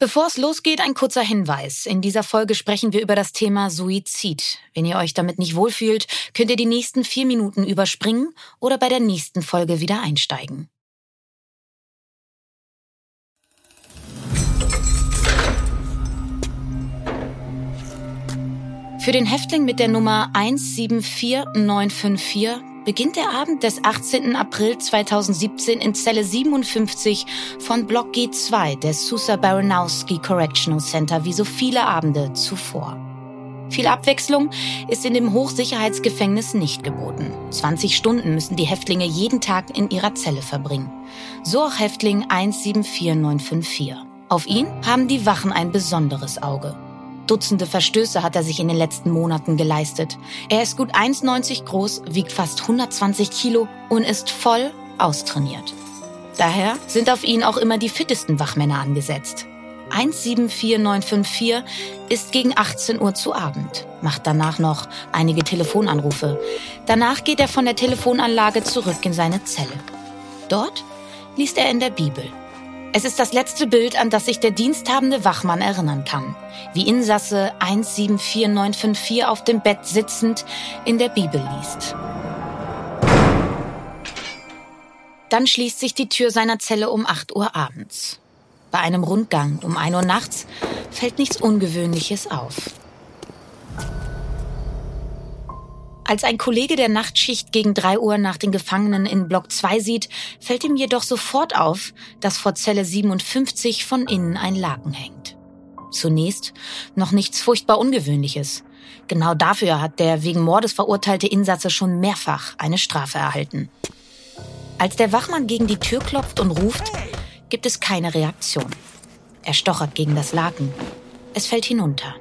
Bevor es losgeht, ein kurzer Hinweis. In dieser Folge sprechen wir über das Thema Suizid. Wenn ihr euch damit nicht wohlfühlt, könnt ihr die nächsten vier Minuten überspringen oder bei der nächsten Folge wieder einsteigen. Für den Häftling mit der Nummer 174954 beginnt der Abend des 18. April 2017 in Zelle 57 von Block G2 des Susa Baranowski Correctional Center wie so viele Abende zuvor. Viel Abwechslung ist in dem Hochsicherheitsgefängnis nicht geboten. 20 Stunden müssen die Häftlinge jeden Tag in ihrer Zelle verbringen. So auch Häftling 174954. Auf ihn haben die Wachen ein besonderes Auge. Dutzende Verstöße hat er sich in den letzten Monaten geleistet. Er ist gut 1,90 groß, wiegt fast 120 Kilo und ist voll austrainiert. Daher sind auf ihn auch immer die fittesten Wachmänner angesetzt. 174954 ist gegen 18 Uhr zu Abend, macht danach noch einige Telefonanrufe. Danach geht er von der Telefonanlage zurück in seine Zelle. Dort liest er in der Bibel. Es ist das letzte Bild, an das sich der diensthabende Wachmann erinnern kann. Wie Insasse 174954 auf dem Bett sitzend in der Bibel liest. Dann schließt sich die Tür seiner Zelle um 8 Uhr abends. Bei einem Rundgang um 1 Uhr nachts fällt nichts Ungewöhnliches auf. Als ein Kollege der Nachtschicht gegen drei Uhr nach den Gefangenen in Block 2 sieht, fällt ihm jedoch sofort auf, dass vor Zelle 57 von innen ein Laken hängt. Zunächst noch nichts furchtbar Ungewöhnliches. Genau dafür hat der wegen Mordes verurteilte Insatze schon mehrfach eine Strafe erhalten. Als der Wachmann gegen die Tür klopft und ruft, gibt es keine Reaktion. Er stochert gegen das Laken. Es fällt hinunter.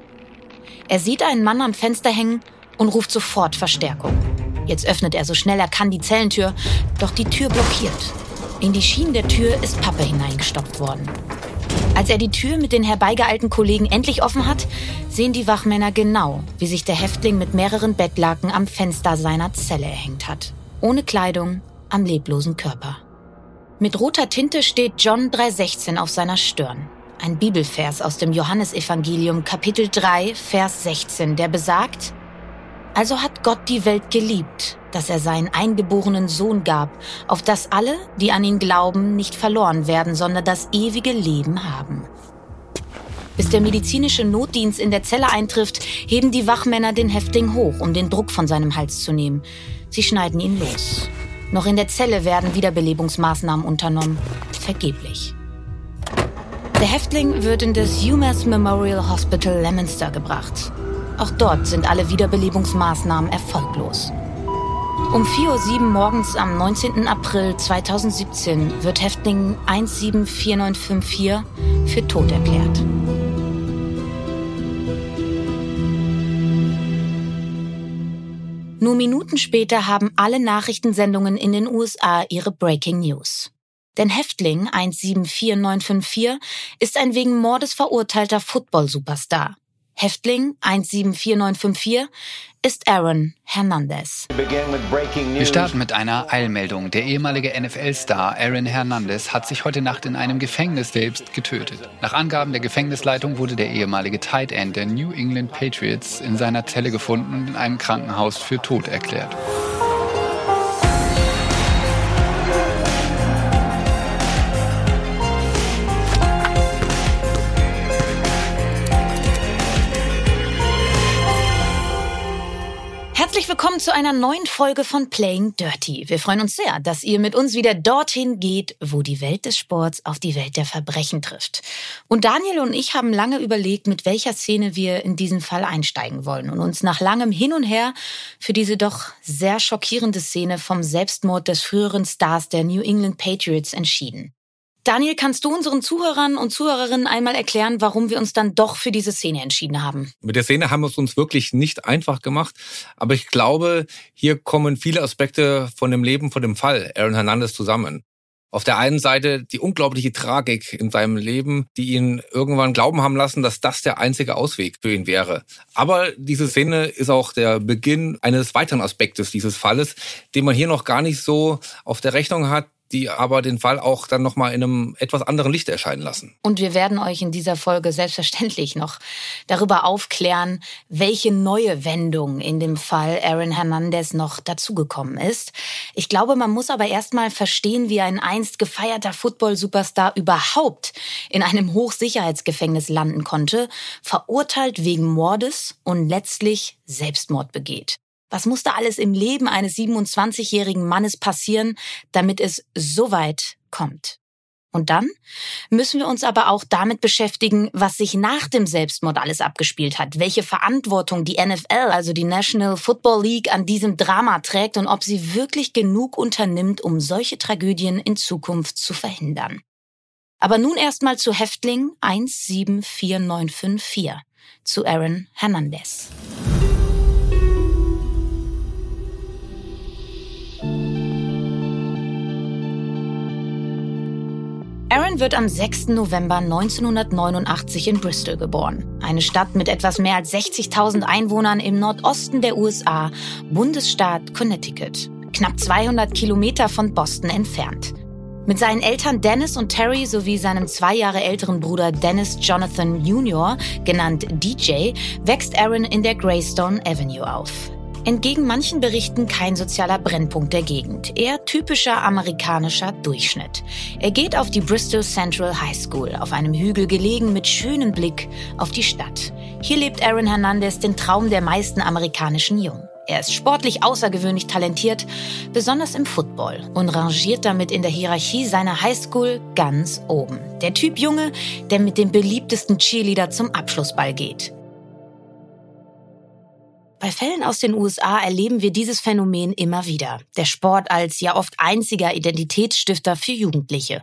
Er sieht einen Mann am Fenster hängen und ruft sofort Verstärkung. Jetzt öffnet er so schnell er kann die Zellentür, doch die Tür blockiert. In die Schienen der Tür ist Pappe hineingestopft worden. Als er die Tür mit den herbeigeeilten Kollegen endlich offen hat, sehen die Wachmänner genau, wie sich der Häftling mit mehreren Bettlaken am Fenster seiner Zelle erhängt hat. Ohne Kleidung, am leblosen Körper. Mit roter Tinte steht John 3,16 auf seiner Stirn. Ein Bibelvers aus dem Johannesevangelium Kapitel 3, Vers 16, der besagt, also hat Gott die Welt geliebt, dass er seinen eingeborenen Sohn gab, auf dass alle, die an ihn glauben, nicht verloren werden, sondern das ewige Leben haben. Bis der medizinische Notdienst in der Zelle eintrifft, heben die Wachmänner den Häftling hoch, um den Druck von seinem Hals zu nehmen. Sie schneiden ihn los. Noch in der Zelle werden Wiederbelebungsmaßnahmen unternommen. Vergeblich. Der Häftling wird in das UMass Memorial Hospital Leominster gebracht. Auch dort sind alle Wiederbelebungsmaßnahmen erfolglos. Um 4.07 Uhr morgens am 19. April 2017 wird Häftling 174954 für tot erklärt. Nur Minuten später haben alle Nachrichtensendungen in den USA ihre Breaking News. Denn Häftling 174954 ist ein wegen Mordes verurteilter Football-Superstar. Häftling 174954 ist Aaron Hernandez. Wir starten mit einer Eilmeldung. Der ehemalige NFL-Star Aaron Hernandez hat sich heute Nacht in einem Gefängnis selbst getötet. Nach Angaben der Gefängnisleitung wurde der ehemalige Tight End der New England Patriots in seiner Zelle gefunden und in einem Krankenhaus für tot erklärt. Willkommen zu einer neuen Folge von Playing Dirty. Wir freuen uns sehr, dass ihr mit uns wieder dorthin geht, wo die Welt des Sports auf die Welt der Verbrechen trifft. Und Daniel und ich haben lange überlegt, mit welcher Szene wir in diesen Fall einsteigen wollen und uns nach langem Hin und Her für diese doch sehr schockierende Szene vom Selbstmord des früheren Stars der New England Patriots entschieden. Daniel, kannst du unseren Zuhörern und Zuhörerinnen einmal erklären, warum wir uns dann doch für diese Szene entschieden haben? Mit der Szene haben wir es uns wirklich nicht einfach gemacht, aber ich glaube, hier kommen viele Aspekte von dem Leben, von dem Fall Aaron Hernandez zusammen. Auf der einen Seite die unglaubliche Tragik in seinem Leben, die ihn irgendwann glauben haben lassen, dass das der einzige Ausweg für ihn wäre. Aber diese Szene ist auch der Beginn eines weiteren Aspektes dieses Falles, den man hier noch gar nicht so auf der Rechnung hat, die aber den Fall auch dann nochmal in einem etwas anderen Licht erscheinen lassen. Und wir werden euch in dieser Folge selbstverständlich noch darüber aufklären, welche neue Wendung in dem Fall Aaron Hernandez noch dazugekommen ist. Ich glaube, man muss aber erstmal verstehen, wie ein einst gefeierter Football-Superstar überhaupt in einem Hochsicherheitsgefängnis landen konnte, verurteilt wegen Mordes und letztlich Selbstmord begeht. Was musste alles im Leben eines 27-jährigen Mannes passieren, damit es so weit kommt? Und dann müssen wir uns aber auch damit beschäftigen, was sich nach dem Selbstmord alles abgespielt hat, welche Verantwortung die NFL, also die National Football League, an diesem Drama trägt und ob sie wirklich genug unternimmt, um solche Tragödien in Zukunft zu verhindern. Aber nun erstmal zu Häftling 174954, zu Aaron Hernandez. Aaron wird am 6. November 1989 in Bristol geboren. Eine Stadt mit etwas mehr als 60.000 Einwohnern im Nordosten der USA, Bundesstaat Connecticut. Knapp 200 Kilometer von Boston entfernt. Mit seinen Eltern Dennis und Terry sowie seinem zwei Jahre älteren Bruder Dennis Jonathan Jr., genannt DJ, wächst Aaron in der Greystone Avenue auf. Entgegen manchen Berichten kein sozialer Brennpunkt der Gegend, eher typischer amerikanischer Durchschnitt. Er geht auf die Bristol Central High School, auf einem Hügel gelegen mit schönem Blick auf die Stadt. Hier lebt Aaron Hernandez den Traum der meisten amerikanischen Jungen. Er ist sportlich außergewöhnlich talentiert, besonders im Football, und rangiert damit in der Hierarchie seiner Highschool ganz oben. Der Typ Junge, der mit dem beliebtesten Cheerleader zum Abschlussball geht. Bei Fällen aus den USA erleben wir dieses Phänomen immer wieder. Der Sport als ja oft einziger Identitätsstifter für Jugendliche.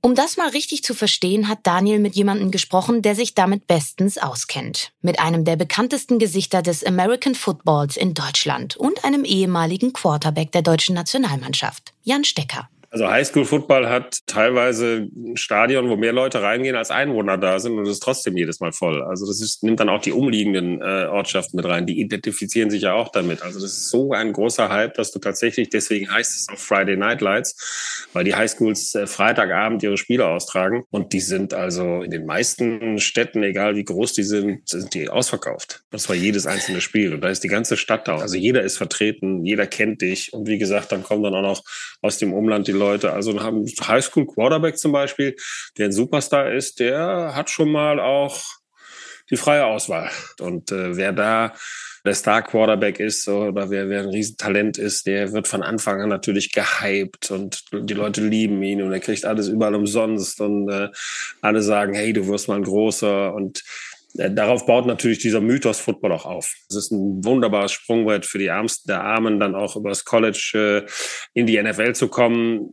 Um das mal richtig zu verstehen, hat Daniel mit jemandem gesprochen, der sich damit bestens auskennt. Mit einem der bekanntesten Gesichter des American Footballs in Deutschland und einem ehemaligen Quarterback der deutschen Nationalmannschaft, Jan Stecker. Also Highschool-Football hat teilweise ein Stadion, wo mehr Leute reingehen, als Einwohner da sind und es ist trotzdem jedes Mal voll. Also das ist, nimmt dann auch die umliegenden äh, Ortschaften mit rein. Die identifizieren sich ja auch damit. Also das ist so ein großer Hype, dass du tatsächlich, deswegen heißt es auch Friday Night Lights, weil die Highschools äh, Freitagabend ihre Spiele austragen und die sind also in den meisten Städten, egal wie groß die sind, sind die ausverkauft. Das war jedes einzelne Spiel und da ist die ganze Stadt da. Also jeder ist vertreten, jeder kennt dich und wie gesagt, dann kommen dann auch noch aus dem Umland die Leute. Also haben Highschool Quarterback zum Beispiel, der ein Superstar ist, der hat schon mal auch die freie Auswahl. Und äh, wer da der Star Quarterback ist oder wer, wer ein Riesentalent ist, der wird von Anfang an natürlich gehypt und die Leute lieben ihn und er kriegt alles überall umsonst und äh, alle sagen, hey, du wirst mal ein großer und Darauf baut natürlich dieser Mythos Football auch auf. Es ist ein wunderbares Sprungbrett für die Ärmsten der Armen, dann auch übers College äh, in die NFL zu kommen.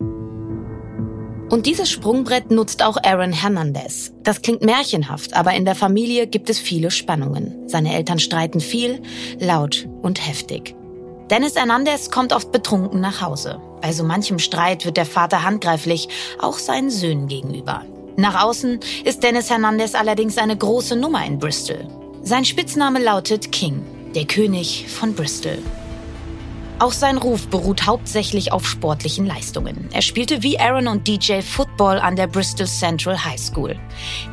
Und dieses Sprungbrett nutzt auch Aaron Hernandez. Das klingt märchenhaft, aber in der Familie gibt es viele Spannungen. Seine Eltern streiten viel, laut und heftig. Dennis Hernandez kommt oft betrunken nach Hause. Bei so manchem Streit wird der Vater handgreiflich, auch seinen Söhnen gegenüber. Nach außen ist Dennis Hernandez allerdings eine große Nummer in Bristol. Sein Spitzname lautet King, der König von Bristol. Auch sein Ruf beruht hauptsächlich auf sportlichen Leistungen. Er spielte wie Aaron und DJ Football an der Bristol Central High School.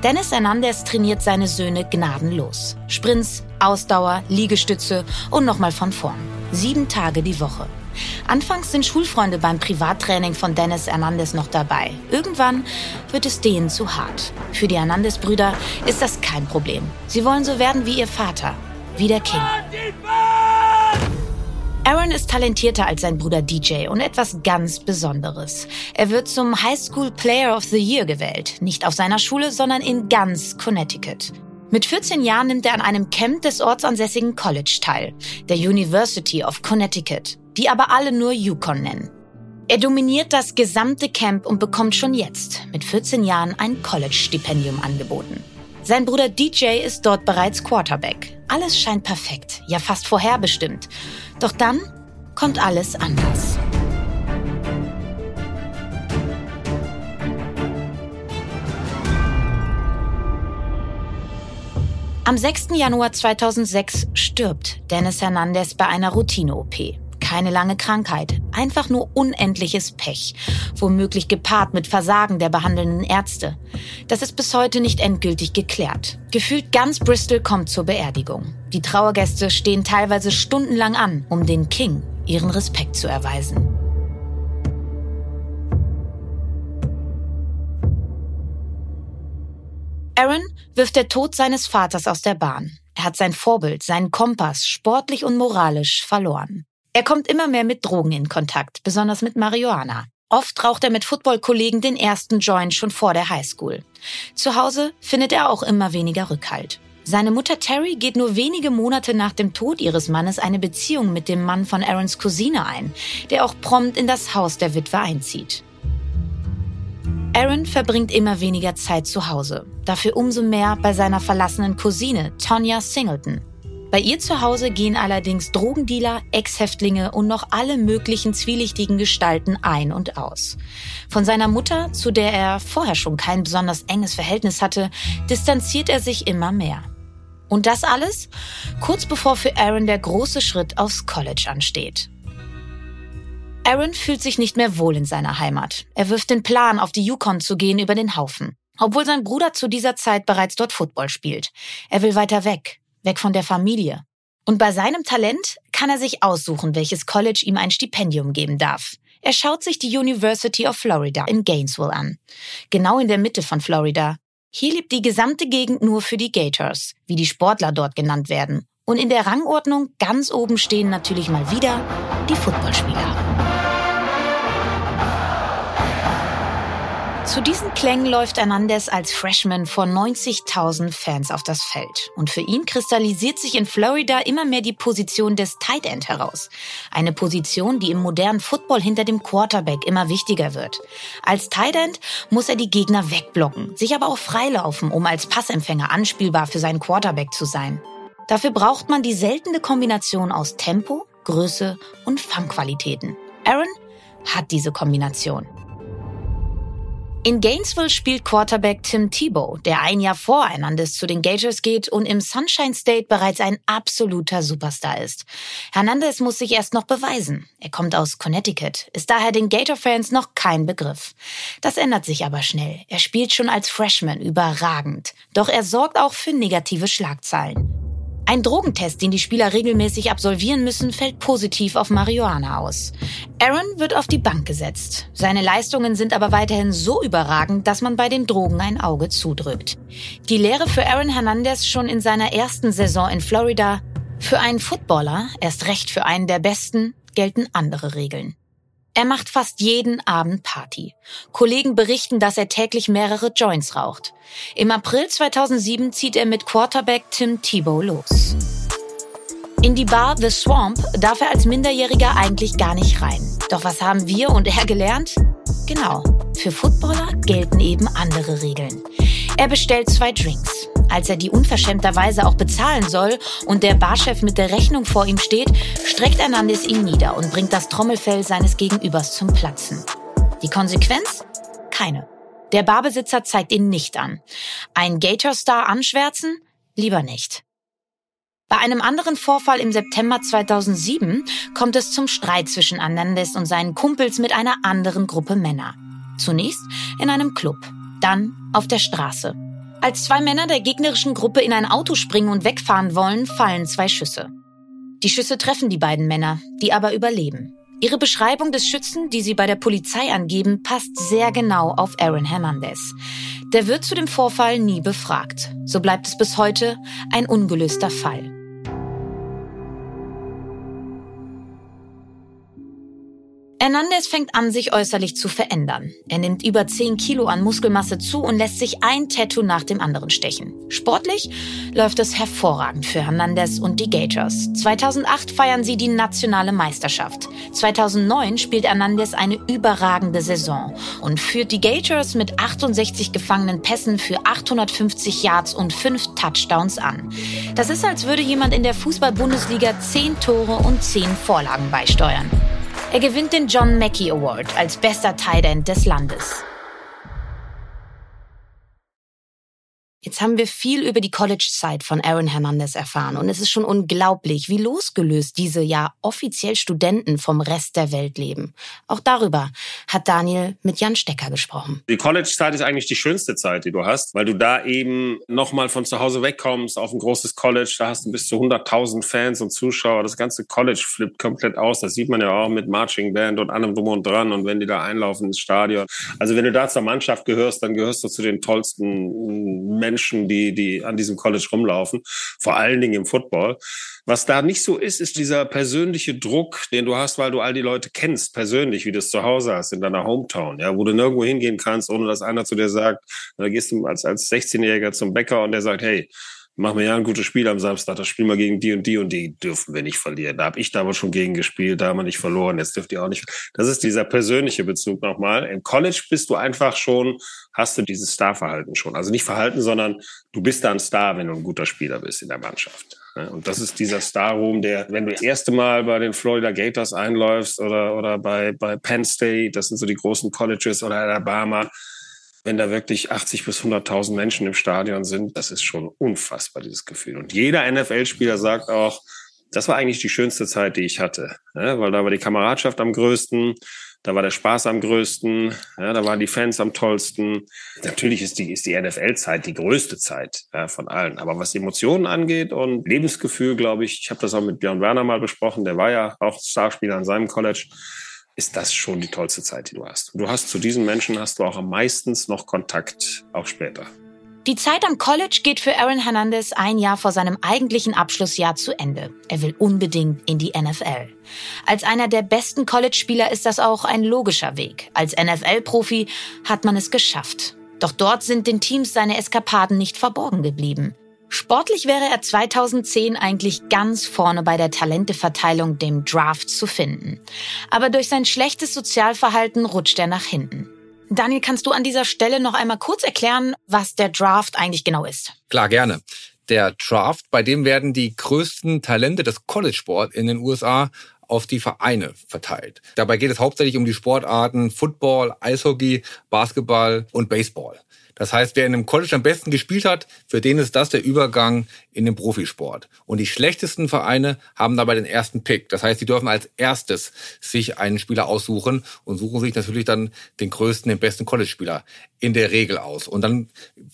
Dennis Hernandez trainiert seine Söhne gnadenlos. Sprints, Ausdauer, Liegestütze und nochmal von vorn. Sieben Tage die Woche. Anfangs sind Schulfreunde beim Privattraining von Dennis Hernandez noch dabei. Irgendwann wird es denen zu hart. Für die Hernandez-Brüder ist das kein Problem. Sie wollen so werden wie ihr Vater, wie der King. Aaron ist talentierter als sein Bruder DJ und etwas ganz Besonderes. Er wird zum High School Player of the Year gewählt. Nicht auf seiner Schule, sondern in ganz Connecticut. Mit 14 Jahren nimmt er an einem Camp des ortsansässigen College teil, der University of Connecticut die aber alle nur Yukon nennen. Er dominiert das gesamte Camp und bekommt schon jetzt mit 14 Jahren ein College-Stipendium angeboten. Sein Bruder DJ ist dort bereits Quarterback. Alles scheint perfekt, ja fast vorherbestimmt. Doch dann kommt alles anders. Am 6. Januar 2006 stirbt Dennis Hernandez bei einer Routine-OP Keine lange Krankheit, einfach nur unendliches Pech, womöglich gepaart mit Versagen der behandelnden Ärzte. Das ist bis heute nicht endgültig geklärt. Gefühlt ganz Bristol kommt zur Beerdigung. Die Trauergäste stehen teilweise stundenlang an, um den King ihren Respekt zu erweisen. Aaron wirft der Tod seines Vaters aus der Bahn. Er hat sein Vorbild, seinen Kompass, sportlich und moralisch verloren. Er kommt immer mehr mit Drogen in Kontakt, besonders mit Marihuana. Oft raucht er mit Footballkollegen den ersten Joint schon vor der Highschool. Zu Hause findet er auch immer weniger Rückhalt. Seine Mutter Terry geht nur wenige Monate nach dem Tod ihres Mannes eine Beziehung mit dem Mann von Aarons Cousine ein, der auch prompt in das Haus der Witwe einzieht. Aaron verbringt immer weniger Zeit zu Hause, dafür umso mehr bei seiner verlassenen Cousine Tonya Singleton. Bei ihr zu Hause gehen allerdings Drogendealer, Ex-Häftlinge und noch alle möglichen zwielichtigen Gestalten ein und aus. Von seiner Mutter, zu der er vorher schon kein besonders enges Verhältnis hatte, distanziert er sich immer mehr. Und das alles kurz bevor für Aaron der große Schritt aufs College ansteht. Aaron fühlt sich nicht mehr wohl in seiner Heimat. Er wirft den Plan, auf die Yukon zu gehen, über den Haufen. Obwohl sein Bruder zu dieser Zeit bereits dort Football spielt. Er will weiter weg, weg von der Familie. Und bei seinem Talent kann er sich aussuchen, welches College ihm ein Stipendium geben darf. Er schaut sich die University of Florida in Gainesville an. Genau in der Mitte von Florida. Hier lebt die gesamte Gegend nur für die Gators, wie die Sportler dort genannt werden. Und in der Rangordnung ganz oben stehen natürlich mal wieder die Footballspieler. Zu diesen Klängen läuft Hernandez als Freshman vor 90.000 Fans auf das Feld. Und für ihn kristallisiert sich in Florida immer mehr die Position des Tight End heraus. Eine Position, die im modernen Football hinter dem Quarterback immer wichtiger wird. Als Tight End muss er die Gegner wegblocken, sich aber auch freilaufen, um als Passempfänger anspielbar für seinen Quarterback zu sein. Dafür braucht man die seltene Kombination aus Tempo, Größe und Fangqualitäten. Aaron hat diese Kombination. In Gainesville spielt Quarterback Tim Tebow, der ein Jahr vor Hernandez zu den Gators geht und im Sunshine State bereits ein absoluter Superstar ist. Hernandez muss sich erst noch beweisen. Er kommt aus Connecticut, ist daher den Gator-Fans noch kein Begriff. Das ändert sich aber schnell. Er spielt schon als Freshman überragend. Doch er sorgt auch für negative Schlagzeilen. Ein Drogentest, den die Spieler regelmäßig absolvieren müssen, fällt positiv auf Marihuana aus. Aaron wird auf die Bank gesetzt. Seine Leistungen sind aber weiterhin so überragend, dass man bei den Drogen ein Auge zudrückt. Die Lehre für Aaron Hernandez schon in seiner ersten Saison in Florida. Für einen Footballer, erst recht für einen der besten, gelten andere Regeln. Er macht fast jeden Abend Party. Kollegen berichten, dass er täglich mehrere Joints raucht. Im April 2007 zieht er mit Quarterback Tim Tebow los. In die Bar The Swamp darf er als Minderjähriger eigentlich gar nicht rein. Doch was haben wir und er gelernt? Genau, für Footballer gelten eben andere Regeln. Er bestellt zwei Drinks. Als er die unverschämterweise auch bezahlen soll und der Barchef mit der Rechnung vor ihm steht, streckt Hernandez ihn nieder und bringt das Trommelfell seines Gegenübers zum Platzen. Die Konsequenz? Keine. Der Barbesitzer zeigt ihn nicht an. Ein Gator-Star anschwärzen? Lieber nicht. Bei einem anderen Vorfall im September 2007 kommt es zum Streit zwischen Hernandez und seinen Kumpels mit einer anderen Gruppe Männer. Zunächst in einem Club, dann auf der Straße. Als zwei Männer der gegnerischen Gruppe in ein Auto springen und wegfahren wollen, fallen zwei Schüsse. Die Schüsse treffen die beiden Männer, die aber überleben. Ihre Beschreibung des Schützen, die sie bei der Polizei angeben, passt sehr genau auf Aaron Hernandez. Der wird zu dem Vorfall nie befragt. So bleibt es bis heute ein ungelöster Fall. Hernandez fängt an, sich äußerlich zu verändern. Er nimmt über 10 Kilo an Muskelmasse zu und lässt sich ein Tattoo nach dem anderen stechen. Sportlich läuft es hervorragend für Hernandez und die Gators. 2008 feiern sie die nationale Meisterschaft. 2009 spielt Hernandez eine überragende Saison und führt die Gators mit 68 gefangenen Pässen für 850 Yards und 5 Touchdowns an. Das ist, als würde jemand in der Fußball-Bundesliga 10 Tore und 10 Vorlagen beisteuern. Er gewinnt den John Mackey Award als bester Tight End des Landes. Jetzt haben wir viel über die College-Zeit von Aaron Hernandez erfahren und es ist schon unglaublich, wie losgelöst diese ja offiziell Studenten vom Rest der Welt leben. Auch darüber hat Daniel mit Jan Stecker gesprochen. Die College-Zeit ist eigentlich die schönste Zeit, die du hast, weil du da eben nochmal von zu Hause wegkommst auf ein großes College. Da hast du bis zu 100.000 Fans und Zuschauer. Das ganze College flippt komplett aus. Das sieht man ja auch mit Marching Band und allem drum und dran. Und wenn die da einlaufen ins Stadion. Also wenn du da zur Mannschaft gehörst, dann gehörst du zu den tollsten Menschen, die, die an diesem College rumlaufen. Vor allen Dingen im Football. Was da nicht so ist, ist dieser persönliche Druck, den du hast, weil du all die Leute kennst, persönlich, wie du es zu Hause hast, in deiner Hometown, ja, wo du nirgendwo hingehen kannst, ohne dass einer zu dir sagt, da gehst du als, als 16-Jähriger zum Bäcker und der sagt, hey, machen wir ja ein gutes Spiel am Samstag, das spielen wir gegen die und die und die dürfen wir nicht verlieren. Da habe ich damals schon gegen gespielt, da haben wir nicht verloren, jetzt dürft ihr auch nicht. Das ist dieser persönliche Bezug nochmal. Im College bist du einfach schon, hast du dieses Starverhalten schon. Also nicht Verhalten, sondern du bist da ein Star, wenn du ein guter Spieler bist in der Mannschaft. Und das ist dieser Star-Room, der, wenn du das erste Mal bei den Florida Gators einläufst oder, oder bei, bei Penn State, das sind so die großen Colleges oder Alabama, wenn da wirklich 80 bis 100.000 Menschen im Stadion sind, das ist schon unfassbar, dieses Gefühl. Und jeder NFL-Spieler sagt auch, das war eigentlich die schönste Zeit, die ich hatte, ja, weil da war die Kameradschaft am größten, da war der Spaß am größten, ja, da waren die Fans am tollsten. Natürlich ist die, ist die NFL-Zeit die größte Zeit ja, von allen. Aber was Emotionen angeht und Lebensgefühl, glaube ich, ich habe das auch mit Björn Werner mal besprochen, der war ja auch Starspieler an seinem College ist das schon die tollste Zeit, die du hast. du hast zu diesen Menschen hast du auch am meisten noch Kontakt, auch später. Die Zeit am College geht für Aaron Hernandez ein Jahr vor seinem eigentlichen Abschlussjahr zu Ende. Er will unbedingt in die NFL. Als einer der besten College-Spieler ist das auch ein logischer Weg. Als NFL-Profi hat man es geschafft. Doch dort sind den Teams seine Eskapaden nicht verborgen geblieben. Sportlich wäre er 2010 eigentlich ganz vorne bei der Talenteverteilung, dem Draft, zu finden. Aber durch sein schlechtes Sozialverhalten rutscht er nach hinten. Daniel, kannst du an dieser Stelle noch einmal kurz erklären, was der Draft eigentlich genau ist? Klar, gerne. Der Draft, bei dem werden die größten Talente des College-Sport in den USA auf die Vereine verteilt. Dabei geht es hauptsächlich um die Sportarten Football, Eishockey, Basketball und Baseball. Das heißt, wer in einem College am besten gespielt hat, für den ist das der Übergang in den Profisport. Und die schlechtesten Vereine haben dabei den ersten Pick. Das heißt, sie dürfen als erstes sich einen Spieler aussuchen und suchen sich natürlich dann den größten, den besten College-Spieler in der Regel aus. Und dann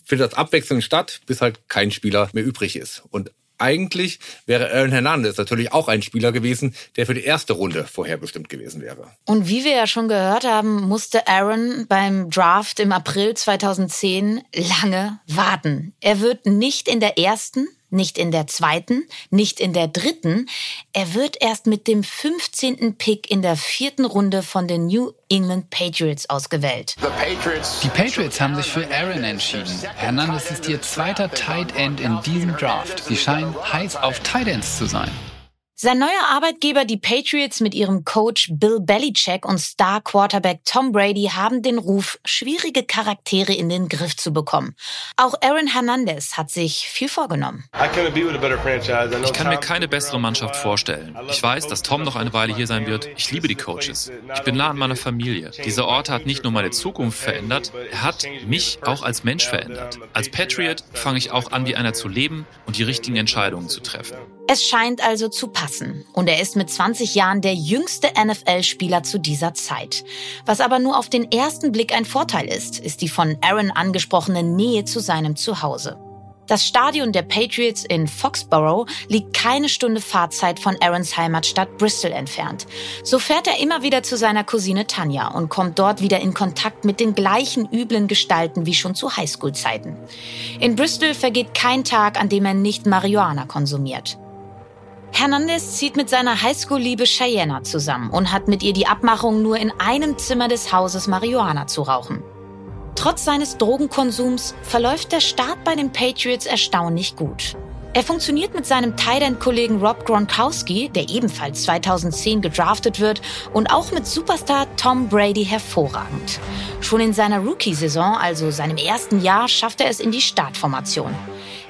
findet das abwechselnd statt, bis halt kein Spieler mehr übrig ist. Und eigentlich wäre Aaron Hernandez natürlich auch ein Spieler gewesen, der für die erste Runde vorherbestimmt gewesen wäre. Und wie wir ja schon gehört haben, musste Aaron beim Draft im April 2010 lange warten. Er wird nicht in der ersten, nicht in der zweiten, nicht in der dritten. Er wird erst mit dem 15. Pick in der vierten Runde von den New England Patriots ausgewählt. Die Patriots haben sich für Aaron entschieden. Hernandez ist ihr zweiter Tight End in diesem Draft. Sie scheinen heiß auf Tight Ends zu sein. Sein neuer Arbeitgeber, die Patriots mit ihrem Coach Bill Belichick und Star-Quarterback Tom Brady haben den Ruf, schwierige Charaktere in den Griff zu bekommen. Auch Aaron Hernandez hat sich viel vorgenommen. Ich kann mir keine bessere Mannschaft vorstellen. Ich weiß, dass Tom noch eine Weile hier sein wird. Ich liebe die Coaches. Ich bin nah an meiner Familie. Dieser Ort hat nicht nur meine Zukunft verändert, er hat mich auch als Mensch verändert. Als Patriot fange ich auch an, wie einer zu leben und die richtigen Entscheidungen zu treffen. Es scheint also zu passen. Und er ist mit 20 Jahren der jüngste NFL-Spieler zu dieser Zeit. Was aber nur auf den ersten Blick ein Vorteil ist, ist die von Aaron angesprochene Nähe zu seinem Zuhause. Das Stadion der Patriots in Foxborough liegt keine Stunde Fahrzeit von Aarons Heimatstadt Bristol entfernt. So fährt er immer wieder zu seiner Cousine Tanja und kommt dort wieder in Kontakt mit den gleichen üblen Gestalten wie schon zu Highschool-Zeiten. In Bristol vergeht kein Tag, an dem er nicht Marihuana konsumiert. Hernandez zieht mit seiner Highschool-Liebe Cheyenne zusammen und hat mit ihr die Abmachung, nur in einem Zimmer des Hauses Marihuana zu rauchen. Trotz seines Drogenkonsums verläuft der Start bei den Patriots erstaunlich gut. Er funktioniert mit seinem Tight-End-Kollegen Rob Gronkowski, der ebenfalls 2010 gedraftet wird, und auch mit Superstar Tom Brady hervorragend. Schon in seiner Rookie-Saison, also seinem ersten Jahr, schafft er es in die Startformation.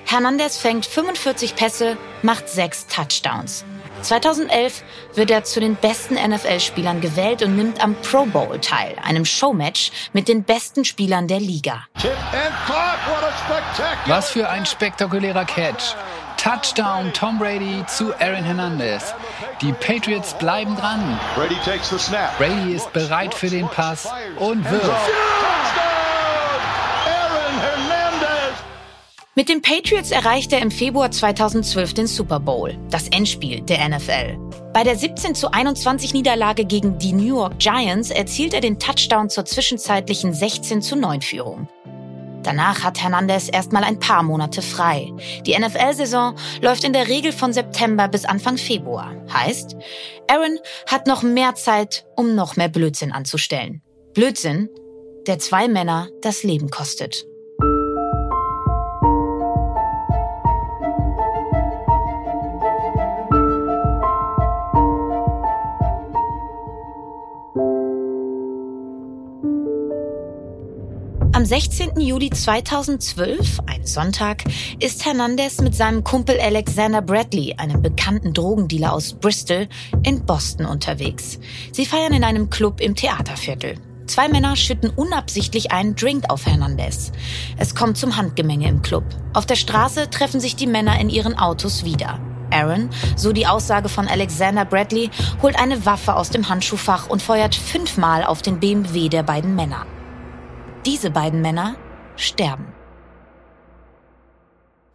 Hernandez fängt 45 Pässe, macht sechs Touchdowns. 2011 wird er zu den besten NFL-Spielern gewählt und nimmt am Pro Bowl teil, einem Showmatch mit den besten Spielern der Liga. Was für ein spektakulärer Catch. Touchdown Tom Brady zu Aaron Hernandez. Die Patriots bleiben dran. Brady ist bereit für den Pass und wirft. Mit den Patriots erreichte er im Februar 2012 den Super Bowl, das Endspiel der NFL. Bei der 17 zu 21 Niederlage gegen die New York Giants erzielt er den Touchdown zur zwischenzeitlichen 16 zu 9 Führung. Danach hat Hernandez erstmal ein paar Monate frei. Die NFL-Saison läuft in der Regel von September bis Anfang Februar. Heißt, Aaron hat noch mehr Zeit, um noch mehr Blödsinn anzustellen. Blödsinn, der zwei Männer das Leben kostet. Am 16. Juli 2012, ein Sonntag, ist Hernandez mit seinem Kumpel Alexander Bradley, einem bekannten Drogendealer aus Bristol, in Boston unterwegs. Sie feiern in einem Club im Theaterviertel. Zwei Männer schütten unabsichtlich einen Drink auf Hernandez. Es kommt zum Handgemenge im Club. Auf der Straße treffen sich die Männer in ihren Autos wieder. Aaron, so die Aussage von Alexander Bradley, holt eine Waffe aus dem Handschuhfach und feuert fünfmal auf den BMW der beiden Männer. Diese beiden Männer sterben.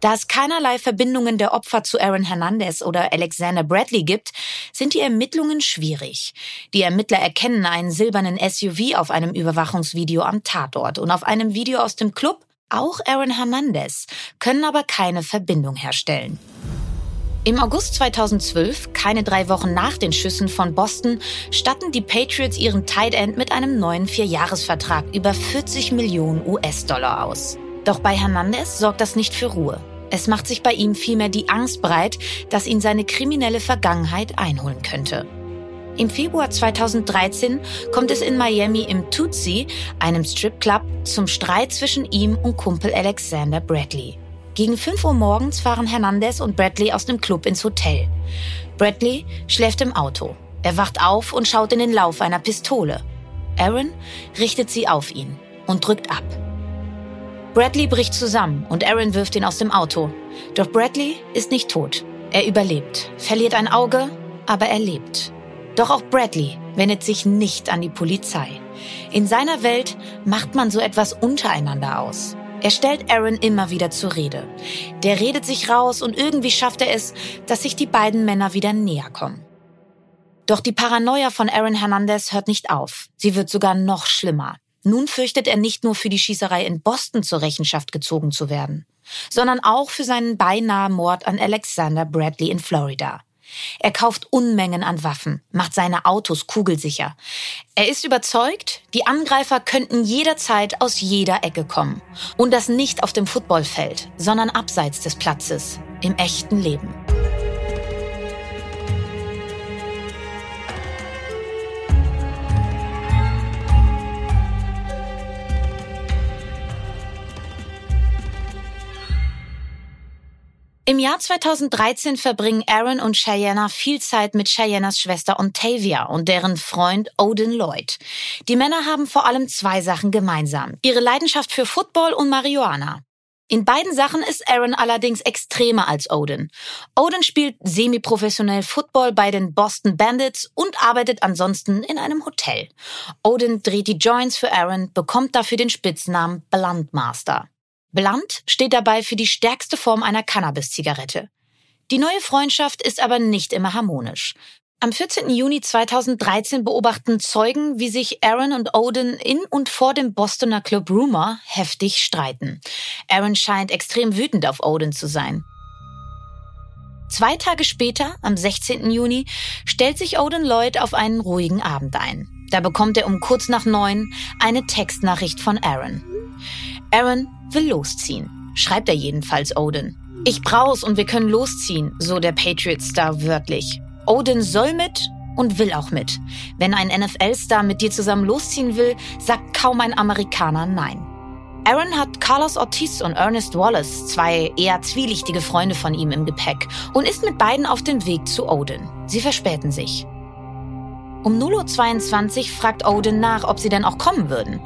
Da es keinerlei Verbindungen der Opfer zu Aaron Hernandez oder Alexander Bradley gibt, sind die Ermittlungen schwierig. Die Ermittler erkennen einen silbernen SUV auf einem Überwachungsvideo am Tatort und auf einem Video aus dem Club auch Aaron Hernandez, können aber keine Verbindung herstellen. Im August 2012, keine drei Wochen nach den Schüssen von Boston, statten die Patriots ihren Tight End mit einem neuen Vierjahresvertrag über 40 Millionen US-Dollar aus. Doch bei Hernandez sorgt das nicht für Ruhe. Es macht sich bei ihm vielmehr die Angst breit, dass ihn seine kriminelle Vergangenheit einholen könnte. Im Februar 2013 kommt es in Miami im Tootsie, einem Stripclub, zum Streit zwischen ihm und Kumpel Alexander Bradley. Gegen 5 Uhr morgens fahren Hernandez und Bradley aus dem Club ins Hotel. Bradley schläft im Auto. Er wacht auf und schaut in den Lauf einer Pistole. Aaron richtet sie auf ihn und drückt ab. Bradley bricht zusammen und Aaron wirft ihn aus dem Auto. Doch Bradley ist nicht tot. Er überlebt, verliert ein Auge, aber er lebt. Doch auch Bradley wendet sich nicht an die Polizei. In seiner Welt macht man so etwas untereinander aus. Er stellt Aaron immer wieder zur Rede. Der redet sich raus und irgendwie schafft er es, dass sich die beiden Männer wieder näher kommen. Doch die Paranoia von Aaron Hernandez hört nicht auf. Sie wird sogar noch schlimmer. Nun fürchtet er nicht nur für die Schießerei in Boston zur Rechenschaft gezogen zu werden, sondern auch für seinen beinahe Mord an Alexander Bradley in Florida. Er kauft Unmengen an Waffen, macht seine Autos kugelsicher. Er ist überzeugt, die Angreifer könnten jederzeit aus jeder Ecke kommen. Und das nicht auf dem Footballfeld, sondern abseits des Platzes, im echten Leben. Im Jahr 2013 verbringen Aaron und Cheyenne viel Zeit mit Cheyennes Schwester Ontavia und deren Freund Odin Lloyd. Die Männer haben vor allem zwei Sachen gemeinsam. Ihre Leidenschaft für Football und Marihuana. In beiden Sachen ist Aaron allerdings extremer als Odin. Odin spielt semi-professionell Football bei den Boston Bandits und arbeitet ansonsten in einem Hotel. Odin dreht die Joints für Aaron, bekommt dafür den Spitznamen Bluntmaster. Blunt steht dabei für die stärkste Form einer Cannabis-Zigarette. Die neue Freundschaft ist aber nicht immer harmonisch. Am 14. Juni 2013 beobachten Zeugen, wie sich Aaron und Odin in und vor dem Bostoner Club Rumor heftig streiten. Aaron scheint extrem wütend auf Odin zu sein. Zwei Tage später, am 16. Juni, stellt sich Odin Lloyd auf einen ruhigen Abend ein. Da bekommt er um kurz nach neun eine Textnachricht von Aaron. Aaron will losziehen, schreibt er jedenfalls Odin. Ich brauch's und wir können losziehen, so der Patriot-Star wörtlich. Odin soll mit und will auch mit. Wenn ein NFL-Star mit dir zusammen losziehen will, sagt kaum ein Amerikaner Nein. Aaron hat Carlos Ortiz und Ernest Wallace, zwei eher zwielichtige Freunde von ihm, im Gepäck und ist mit beiden auf dem Weg zu Odin. Sie verspäten sich. Um 0.22 Uhr fragt Odin nach, ob sie denn auch kommen würden.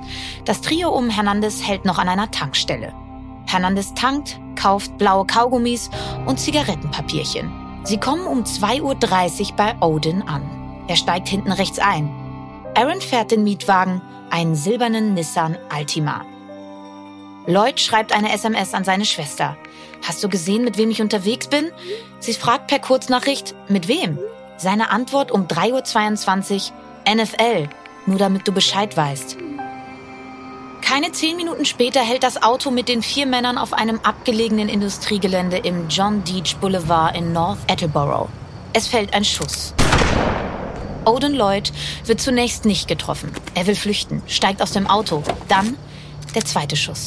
Das Trio um Hernandez hält noch an einer Tankstelle. Hernandez tankt, kauft blaue Kaugummis und Zigarettenpapierchen. Sie kommen um 2.30 Uhr bei Odin an. Er steigt hinten rechts ein. Aaron fährt den Mietwagen, einen silbernen Nissan Altima. Lloyd schreibt eine SMS an seine Schwester. Hast du gesehen, mit wem ich unterwegs bin? Sie fragt per Kurznachricht, mit wem? Seine Antwort um 3.22 Uhr, NFL, nur damit du Bescheid weißt. Keine zehn Minuten später hält das Auto mit den vier Männern auf einem abgelegenen Industriegelände im John Deach Boulevard in North Attleboro. Es fällt ein Schuss. Odin Lloyd wird zunächst nicht getroffen. Er will flüchten, steigt aus dem Auto. Dann der zweite Schuss.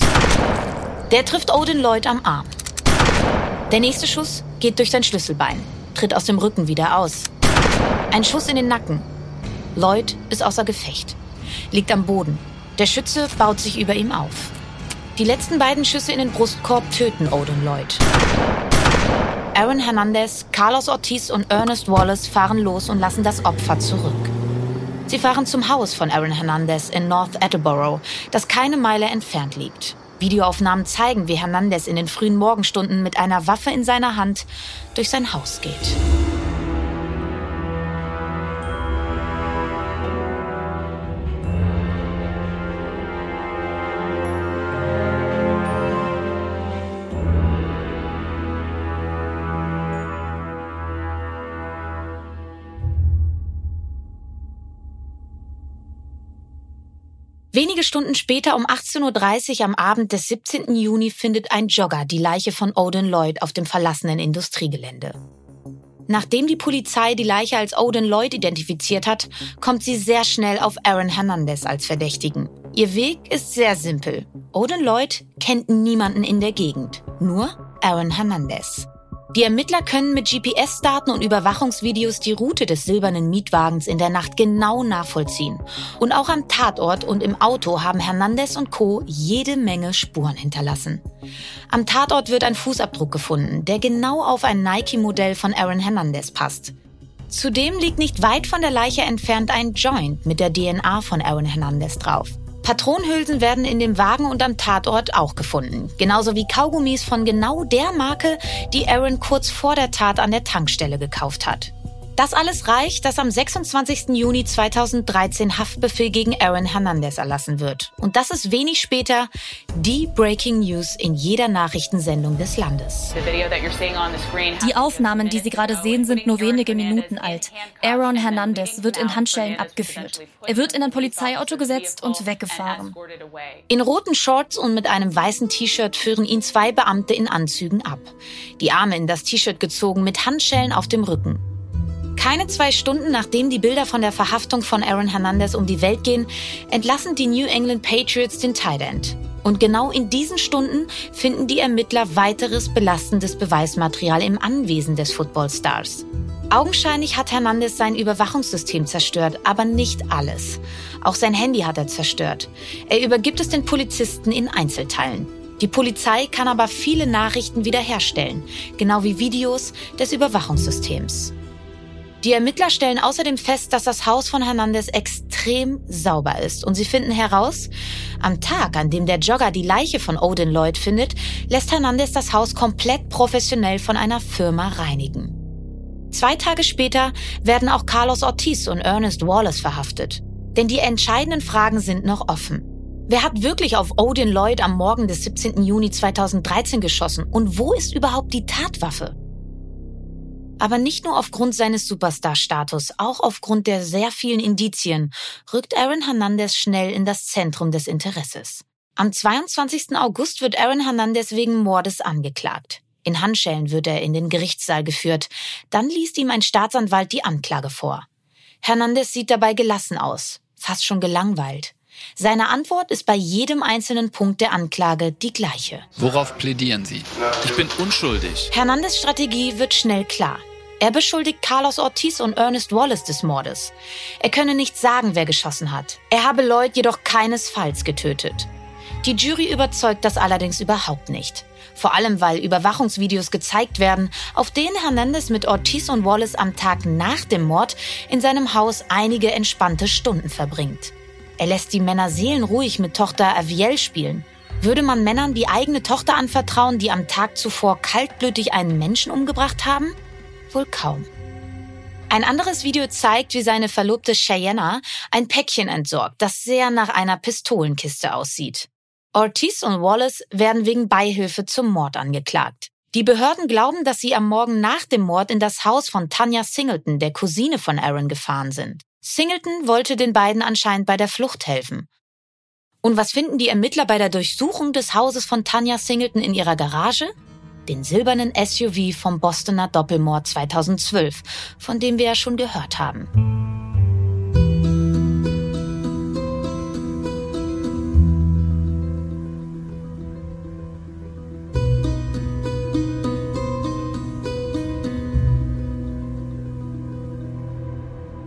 Der trifft Odin Lloyd am Arm. Der nächste Schuss geht durch sein Schlüsselbein, tritt aus dem Rücken wieder aus. Ein Schuss in den Nacken. Lloyd ist außer Gefecht, liegt am Boden. Der Schütze baut sich über ihm auf. Die letzten beiden Schüsse in den Brustkorb töten Odin Lloyd. Aaron Hernandez, Carlos Ortiz und Ernest Wallace fahren los und lassen das Opfer zurück. Sie fahren zum Haus von Aaron Hernandez in North Attleboro, das keine Meile entfernt liegt. Videoaufnahmen zeigen, wie Hernandez in den frühen Morgenstunden mit einer Waffe in seiner Hand durch sein Haus geht. Stunden später um 18.30 Uhr am Abend des 17. Juni findet ein Jogger die Leiche von Odin Lloyd auf dem verlassenen Industriegelände. Nachdem die Polizei die Leiche als Odin Lloyd identifiziert hat, kommt sie sehr schnell auf Aaron Hernandez als Verdächtigen. Ihr Weg ist sehr simpel. Odin Lloyd kennt niemanden in der Gegend, nur Aaron Hernandez. Die Ermittler können mit GPS-Daten und Überwachungsvideos die Route des silbernen Mietwagens in der Nacht genau nachvollziehen. Und auch am Tatort und im Auto haben Hernandez und Co. jede Menge Spuren hinterlassen. Am Tatort wird ein Fußabdruck gefunden, der genau auf ein Nike-Modell von Aaron Hernandez passt. Zudem liegt nicht weit von der Leiche entfernt ein Joint mit der DNA von Aaron Hernandez drauf. Patronenhülsen werden in dem Wagen und am Tatort auch gefunden. Genauso wie Kaugummis von genau der Marke, die Aaron kurz vor der Tat an der Tankstelle gekauft hat. Das alles reicht, dass am 26. Juni 2013 Haftbefehl gegen Aaron Hernandez erlassen wird. Und das ist wenig später die Breaking News in jeder Nachrichtensendung des Landes. Die Aufnahmen, die Sie gerade sehen, sind nur wenige Minuten alt. Aaron Hernandez wird in Handschellen abgeführt. Er wird in ein Polizeiauto gesetzt und weggefahren. In roten Shorts und mit einem weißen T-Shirt führen ihn zwei Beamte in Anzügen ab. Die Arme in das T-Shirt gezogen mit Handschellen auf dem Rücken. Keine zwei Stunden nachdem die Bilder von der Verhaftung von Aaron Hernandez um die Welt gehen, entlassen die New England Patriots den Tight End. Und genau in diesen Stunden finden die Ermittler weiteres belastendes Beweismaterial im Anwesen des Footballstars. Augenscheinlich hat Hernandez sein Überwachungssystem zerstört, aber nicht alles. Auch sein Handy hat er zerstört. Er übergibt es den Polizisten in Einzelteilen. Die Polizei kann aber viele Nachrichten wiederherstellen, genau wie Videos des Überwachungssystems. Die Ermittler stellen außerdem fest, dass das Haus von Hernandez extrem sauber ist und sie finden heraus, am Tag, an dem der Jogger die Leiche von Odin Lloyd findet, lässt Hernandez das Haus komplett professionell von einer Firma reinigen. Zwei Tage später werden auch Carlos Ortiz und Ernest Wallace verhaftet. Denn die entscheidenden Fragen sind noch offen. Wer hat wirklich auf Odin Lloyd am Morgen des 17. Juni 2013 geschossen und wo ist überhaupt die Tatwaffe? Aber nicht nur aufgrund seines Superstar-Status, auch aufgrund der sehr vielen Indizien rückt Aaron Hernandez schnell in das Zentrum des Interesses. Am 22. August wird Aaron Hernandez wegen Mordes angeklagt. In Handschellen wird er in den Gerichtssaal geführt. Dann liest ihm ein Staatsanwalt die Anklage vor. Hernandez sieht dabei gelassen aus, fast schon gelangweilt. Seine Antwort ist bei jedem einzelnen Punkt der Anklage die gleiche. Worauf plädieren Sie? Ich bin unschuldig. Hernandez Strategie wird schnell klar. Er beschuldigt Carlos Ortiz und Ernest Wallace des Mordes. Er könne nicht sagen, wer geschossen hat. Er habe Lloyd jedoch keinesfalls getötet. Die Jury überzeugt das allerdings überhaupt nicht. Vor allem, weil Überwachungsvideos gezeigt werden, auf denen Hernandez mit Ortiz und Wallace am Tag nach dem Mord in seinem Haus einige entspannte Stunden verbringt. Er lässt die Männer seelenruhig mit Tochter Aviel spielen. Würde man Männern die eigene Tochter anvertrauen, die am Tag zuvor kaltblütig einen Menschen umgebracht haben? Wohl kaum. Ein anderes Video zeigt, wie seine Verlobte Cheyenne ein Päckchen entsorgt, das sehr nach einer Pistolenkiste aussieht. Ortiz und Wallace werden wegen Beihilfe zum Mord angeklagt. Die Behörden glauben, dass sie am Morgen nach dem Mord in das Haus von Tanya Singleton, der Cousine von Aaron, gefahren sind. Singleton wollte den beiden anscheinend bei der Flucht helfen. Und was finden die Ermittler bei der Durchsuchung des Hauses von Tanya Singleton in ihrer Garage? Den silbernen SUV vom Bostoner Doppelmord 2012, von dem wir ja schon gehört haben.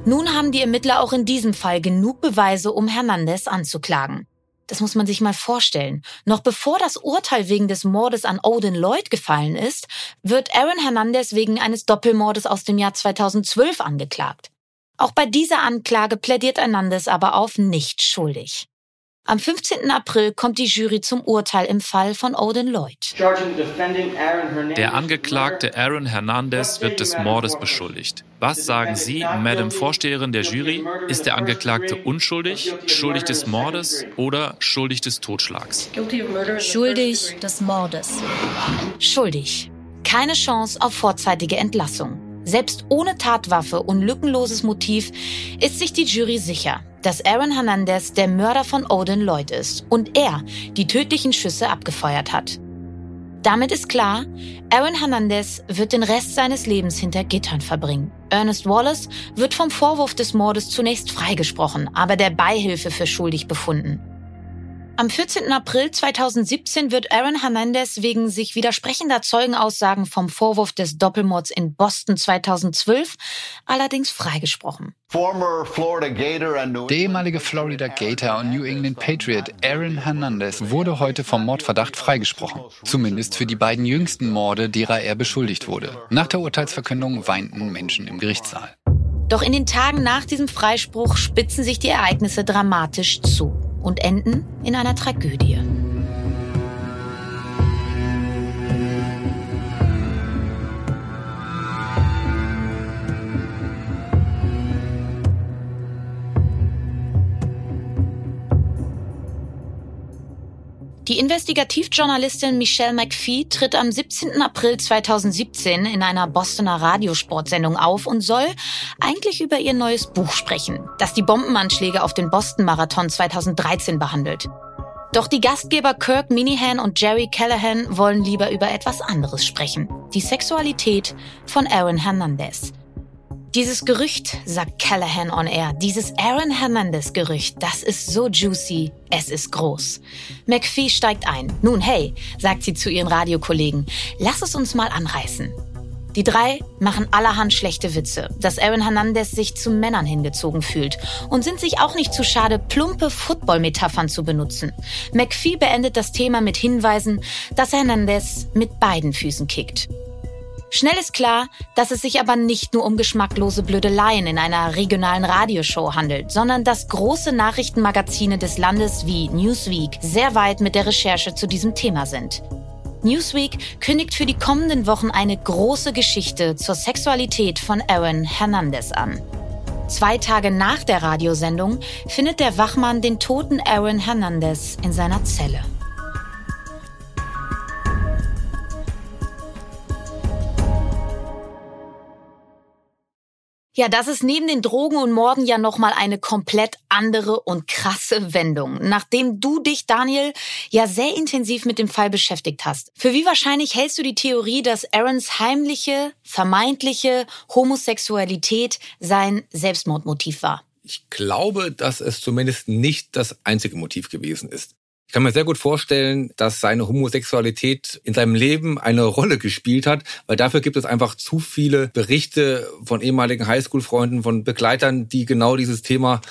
Nun haben die Ermittler auch in diesem Fall genug Beweise, um Hernandez anzuklagen. Das muss man sich mal vorstellen. Noch bevor das Urteil wegen des Mordes an Odin Lloyd gefallen ist, wird Aaron Hernandez wegen eines Doppelmordes aus dem Jahr 2012 angeklagt. Auch bei dieser Anklage plädiert Hernandez aber auf nicht schuldig. Am 15. April kommt die Jury zum Urteil im Fall von Odin Lloyd. Der Angeklagte Aaron Hernandez wird des Mordes beschuldigt. Was sagen Sie, Madame Vorsteherin der Jury? Ist der Angeklagte unschuldig, schuldig des Mordes oder schuldig des Totschlags? Schuldig des Mordes. Schuldig. Keine Chance auf vorzeitige Entlassung. Selbst ohne Tatwaffe und lückenloses Motiv ist sich die Jury sicher dass Aaron Hernandez der Mörder von Odin Lloyd ist und er die tödlichen Schüsse abgefeuert hat. Damit ist klar, Aaron Hernandez wird den Rest seines Lebens hinter Gittern verbringen. Ernest Wallace wird vom Vorwurf des Mordes zunächst freigesprochen, aber der Beihilfe für schuldig befunden. Am 14. April 2017 wird Aaron Hernandez wegen sich widersprechender Zeugenaussagen vom Vorwurf des Doppelmords in Boston 2012 allerdings freigesprochen. Der ehemalige Florida Gator und New England Patriot Aaron Hernandez wurde heute vom Mordverdacht freigesprochen. Zumindest für die beiden jüngsten Morde, derer er beschuldigt wurde. Nach der Urteilsverkündung weinten Menschen im Gerichtssaal. Doch in den Tagen nach diesem Freispruch spitzen sich die Ereignisse dramatisch zu und enden in einer Tragödie. Die Investigativjournalistin Michelle McPhee tritt am 17. April 2017 in einer Bostoner Radiosportsendung auf und soll eigentlich über ihr neues Buch sprechen, das die Bombenanschläge auf den Boston-Marathon 2013 behandelt. Doch die Gastgeber Kirk Minihan und Jerry Callahan wollen lieber über etwas anderes sprechen. Die Sexualität von Aaron Hernandez. Dieses Gerücht, sagt Callahan on Air, dieses Aaron Hernandez Gerücht, das ist so juicy, es ist groß. McPhee steigt ein. Nun hey, sagt sie zu ihren Radiokollegen, lass es uns mal anreißen. Die drei machen allerhand schlechte Witze, dass Aaron Hernandez sich zu Männern hingezogen fühlt und sind sich auch nicht zu schade, plumpe Football-Metaphern zu benutzen. McPhee beendet das Thema mit Hinweisen, dass Hernandez mit beiden Füßen kickt. Schnell ist klar, dass es sich aber nicht nur um geschmacklose Blödeleien in einer regionalen Radioshow handelt, sondern dass große Nachrichtenmagazine des Landes wie Newsweek sehr weit mit der Recherche zu diesem Thema sind. Newsweek kündigt für die kommenden Wochen eine große Geschichte zur Sexualität von Aaron Hernandez an. Zwei Tage nach der Radiosendung findet der Wachmann den toten Aaron Hernandez in seiner Zelle. Ja, das ist neben den Drogen und Morden ja nochmal eine komplett andere und krasse Wendung. Nachdem du dich, Daniel, ja sehr intensiv mit dem Fall beschäftigt hast. Für wie wahrscheinlich hältst du die Theorie, dass Aarons heimliche, vermeintliche Homosexualität sein Selbstmordmotiv war? Ich glaube, dass es zumindest nicht das einzige Motiv gewesen ist. Ich kann mir sehr gut vorstellen, dass seine Homosexualität in seinem Leben eine Rolle gespielt hat, weil dafür gibt es einfach zu viele Berichte von ehemaligen Highschool-Freunden, von Begleitern, die genau dieses Thema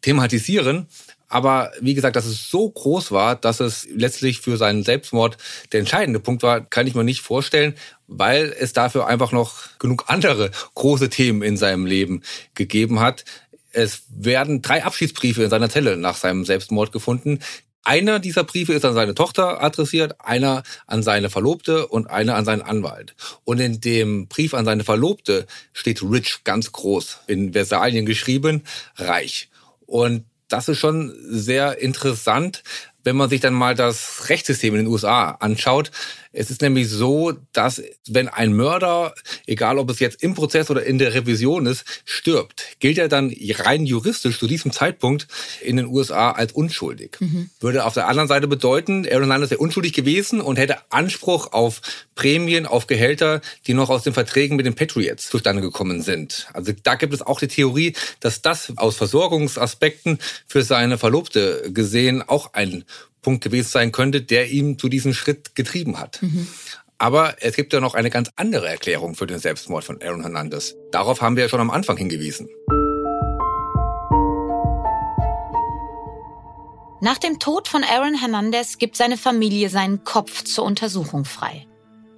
thematisieren. Aber wie gesagt, dass es so groß war, dass es letztlich für seinen Selbstmord der entscheidende Punkt war, kann ich mir nicht vorstellen, weil es dafür einfach noch genug andere große Themen in seinem Leben gegeben hat. Es werden drei Abschiedsbriefe in seiner Zelle nach seinem Selbstmord gefunden. Einer dieser Briefe ist an seine Tochter adressiert, einer an seine Verlobte und einer an seinen Anwalt. Und in dem Brief an seine Verlobte steht Rich ganz groß in Versalien geschrieben, reich. Und das ist schon sehr interessant, wenn man sich dann mal das Rechtssystem in den USA anschaut. Es ist nämlich so, dass wenn ein Mörder, egal ob es jetzt im Prozess oder in der Revision ist, stirbt, gilt er dann rein juristisch zu diesem Zeitpunkt in den USA als unschuldig. Mhm. Würde auf der anderen Seite bedeuten, Aaron Hernandez wäre unschuldig gewesen und hätte Anspruch auf Prämien, auf Gehälter, die noch aus den Verträgen mit den Patriots zustande gekommen sind. Also da gibt es auch die Theorie, dass das aus Versorgungsaspekten für seine Verlobte gesehen auch ein Punkt gewesen sein könnte, der ihn zu diesem Schritt getrieben hat. Mhm. Aber es gibt ja noch eine ganz andere Erklärung für den Selbstmord von Aaron Hernandez. Darauf haben wir ja schon am Anfang hingewiesen. Nach dem Tod von Aaron Hernandez gibt seine Familie seinen Kopf zur Untersuchung frei.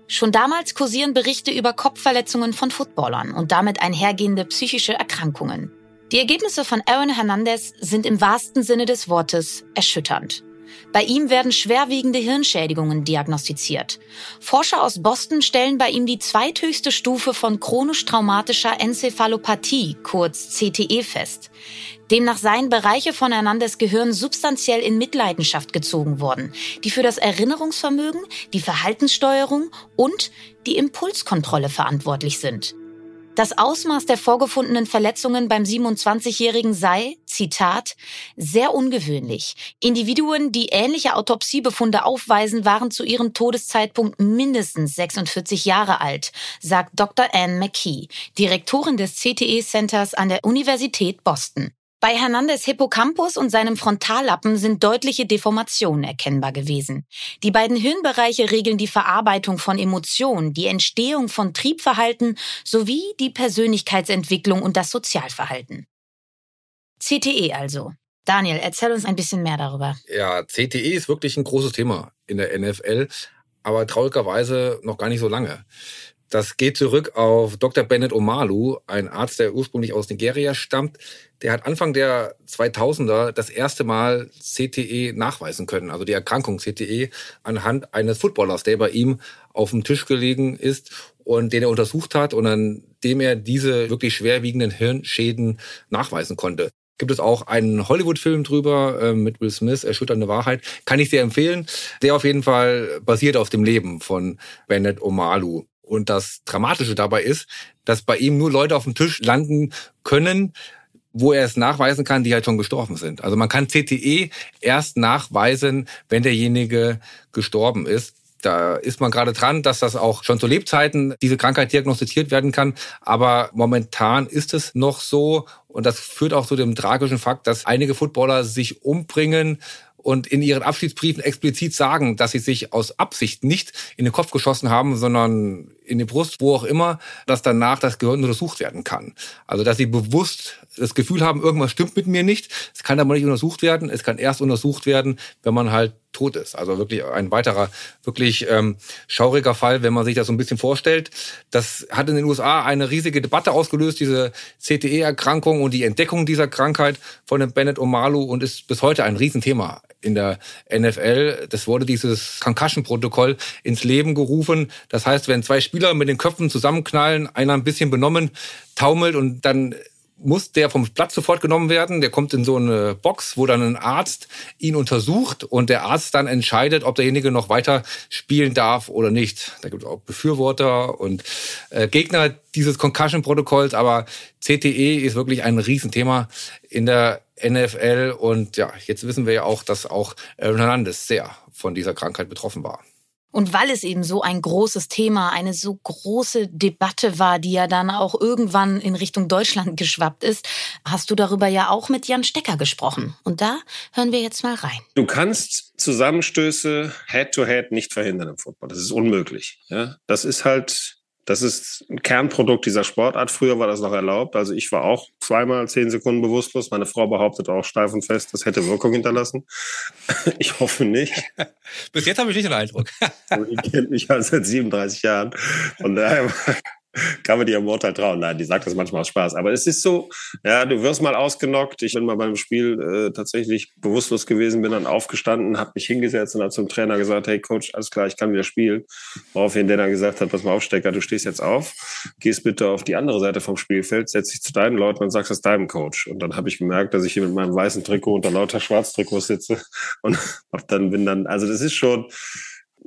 Schon damals kursieren Berichte über Kopfverletzungen von Footballern und damit einhergehende psychische Erkrankungen. Die Ergebnisse von Aaron Hernandez sind im wahrsten Sinne des Wortes erschütternd. Bei ihm werden schwerwiegende Hirnschädigungen diagnostiziert. Forscher aus Boston stellen bei ihm die zweithöchste Stufe von chronisch traumatischer Enzephalopathie, kurz CTE, fest. Demnach seien Bereiche von Hernandez Gehirn substanziell in Mitleidenschaft gezogen worden, die für das Erinnerungsvermögen, die Verhaltenssteuerung und die Impulskontrolle verantwortlich sind. Das Ausmaß der vorgefundenen Verletzungen beim 27-Jährigen sei, Zitat, sehr ungewöhnlich. Individuen, die ähnliche Autopsiebefunde aufweisen, waren zu ihrem Todeszeitpunkt mindestens 46 Jahre alt, sagt Dr. Anne McKee, Direktorin des CTE Centers an der Universität Boston. Bei Hernandez Hippocampus und seinem Frontallappen sind deutliche Deformationen erkennbar gewesen. Die beiden Hirnbereiche regeln die Verarbeitung von Emotionen, die Entstehung von Triebverhalten sowie die Persönlichkeitsentwicklung und das Sozialverhalten. CTE also. Daniel, erzähl uns ein bisschen mehr darüber. Ja, CTE ist wirklich ein großes Thema in der NFL, aber traurigerweise noch gar nicht so lange. Das geht zurück auf Dr. Bennett Omalu, ein Arzt, der ursprünglich aus Nigeria stammt. Der hat Anfang der 2000er das erste Mal CTE nachweisen können, also die Erkrankung CTE, anhand eines Footballers, der bei ihm auf dem Tisch gelegen ist und den er untersucht hat und an dem er diese wirklich schwerwiegenden Hirnschäden nachweisen konnte gibt es auch einen Hollywood-Film drüber äh, mit Will Smith, Erschütternde Wahrheit. Kann ich sehr empfehlen. Der auf jeden Fall basiert auf dem Leben von Bennett Omalu. Und das Dramatische dabei ist, dass bei ihm nur Leute auf dem Tisch landen können, wo er es nachweisen kann, die halt schon gestorben sind. Also man kann CTE erst nachweisen, wenn derjenige gestorben ist. Da ist man gerade dran, dass das auch schon zu Lebzeiten diese Krankheit diagnostiziert werden kann. Aber momentan ist es noch so. Und das führt auch zu dem tragischen Fakt, dass einige Footballer sich umbringen, und in ihren Abschiedsbriefen explizit sagen, dass sie sich aus Absicht nicht in den Kopf geschossen haben, sondern in die Brust, wo auch immer, dass danach das Gehirn untersucht werden kann. Also dass sie bewusst das Gefühl haben, irgendwas stimmt mit mir nicht. Es kann aber nicht untersucht werden. Es kann erst untersucht werden, wenn man halt tot ist. Also wirklich ein weiterer, wirklich ähm, schauriger Fall, wenn man sich das so ein bisschen vorstellt. Das hat in den USA eine riesige Debatte ausgelöst, diese CTE-Erkrankung und die Entdeckung dieser Krankheit von dem Bennett Omalu und ist bis heute ein Riesenthema in der NFL. Das wurde dieses Concussion-Protokoll ins Leben gerufen. Das heißt, wenn zwei Spieler mit den Köpfen zusammenknallen, einer ein bisschen benommen taumelt und dann muss der vom Platz sofort genommen werden. Der kommt in so eine Box, wo dann ein Arzt ihn untersucht und der Arzt dann entscheidet, ob derjenige noch weiter spielen darf oder nicht. Da gibt es auch Befürworter und äh, Gegner dieses Concussion-Protokolls, aber CTE ist wirklich ein Riesenthema in der NFL und ja, jetzt wissen wir ja auch, dass auch Aaron Hernandez sehr von dieser Krankheit betroffen war. Und weil es eben so ein großes Thema, eine so große Debatte war, die ja dann auch irgendwann in Richtung Deutschland geschwappt ist, hast du darüber ja auch mit Jan Stecker gesprochen. Und da hören wir jetzt mal rein. Du kannst Zusammenstöße Head-to-Head -head nicht verhindern im Football. Das ist unmöglich. Ja? Das ist halt Das ist ein Kernprodukt dieser Sportart. Früher war das noch erlaubt. Also ich war auch zweimal zehn Sekunden bewusstlos. Meine Frau behauptet auch steif und fest, das hätte Wirkung hinterlassen. Ich hoffe nicht. Bis jetzt habe ich nicht den Eindruck. Die kennt mich halt seit 37 Jahren. Von daher kann man dir im Urteil trauen. Nein, die sagt das manchmal aus Spaß. Aber es ist so, ja, du wirst mal ausgenockt. Ich bin mal beim Spiel äh, tatsächlich bewusstlos gewesen, bin dann aufgestanden, habe mich hingesetzt und habe zum Trainer gesagt, hey Coach, alles klar, ich kann wieder spielen. Woraufhin der dann gesagt hat, pass mal auf, Stecker, du stehst jetzt auf, gehst bitte auf die andere Seite vom Spielfeld, setz dich zu deinen Leuten und sagst das deinem Coach. Und dann habe ich gemerkt, dass ich hier mit meinem weißen Trikot unter lauter Schwarztrikots sitze und hab dann bin dann, also das ist schon,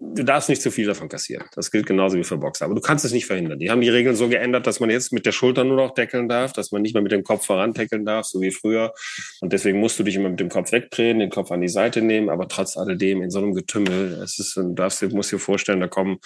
du darfst nicht zu viel davon kassieren. Das gilt genauso wie für Boxer. Aber du kannst es nicht verhindern. Die haben die Regeln so geändert, dass man jetzt mit der Schulter nur noch deckeln darf, dass man nicht mehr mit dem Kopf voran deckeln darf, so wie früher. Und deswegen musst du dich immer mit dem Kopf wegdrehen, den Kopf an die Seite nehmen. Aber trotz alledem in so einem Getümmel, es ist, du darfst, musst dir vorstellen, da kommen,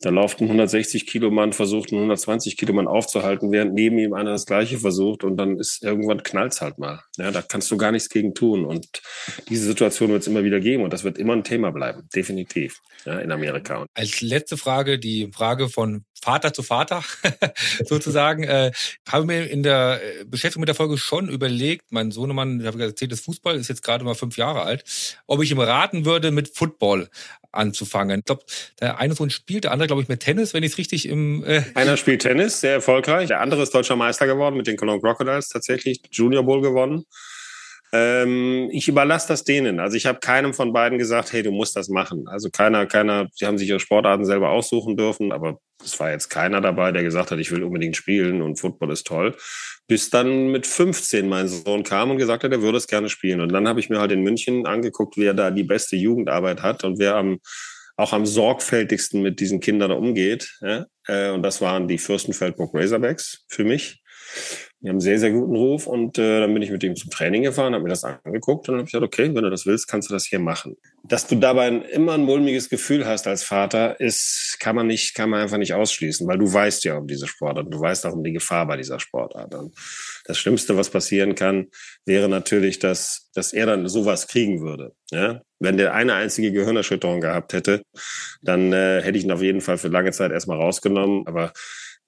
da läuft ein 160 Kilo Mann, versucht einen 120 Kilo Mann aufzuhalten, während neben ihm einer das Gleiche versucht. Und dann ist irgendwann knallt's halt mal. Ja, da kannst du gar nichts gegen tun. Und diese Situation wird es immer wieder geben. Und das wird immer ein Thema bleiben. Definitiv ja, in Amerika. Als letzte Frage die Frage von Vater zu Vater sozusagen. äh, habe mir in der äh, Beschäftigung mit der Folge schon überlegt, mein Sohnemann, ich habe erzählt, das Fußball ist jetzt gerade mal fünf Jahre alt, ob ich ihm raten würde, mit Football anzufangen. Ich glaube, der eine Sohn spielt, der andere, glaube ich, mit Tennis, wenn ich es richtig im... Äh Einer spielt Tennis, sehr erfolgreich. Der andere ist deutscher Meister geworden mit den Cologne Crocodiles, tatsächlich Junior Bowl gewonnen. Ähm, ich überlasse das denen. Also ich habe keinem von beiden gesagt, hey, du musst das machen. Also keiner, keiner, sie haben sich ihre Sportarten selber aussuchen dürfen, aber es war jetzt keiner dabei, der gesagt hat, ich will unbedingt spielen und Football ist toll. Bis dann mit 15 mein Sohn kam und gesagt hat, er würde es gerne spielen. Und dann habe ich mir halt in München angeguckt, wer da die beste Jugendarbeit hat und wer am auch am sorgfältigsten mit diesen Kindern umgeht. Ja? Äh, und das waren die Fürstenfeldburg Razorbacks für mich. Die haben einen sehr, sehr guten Ruf und äh, dann bin ich mit ihm zum Training gefahren, habe mir das angeguckt und habe gesagt, okay, wenn du das willst, kannst du das hier machen. Dass du dabei immer ein mulmiges Gefühl hast als Vater, ist, kann man nicht, kann man einfach nicht ausschließen, weil du weißt ja um diese Sportart, du weißt auch um die Gefahr bei dieser Sportart. Und das Schlimmste, was passieren kann, wäre natürlich, dass, dass er dann sowas kriegen würde. Ja? Wenn der eine einzige Gehirnerschütterung gehabt hätte, dann äh, hätte ich ihn auf jeden Fall für lange Zeit erstmal rausgenommen. Aber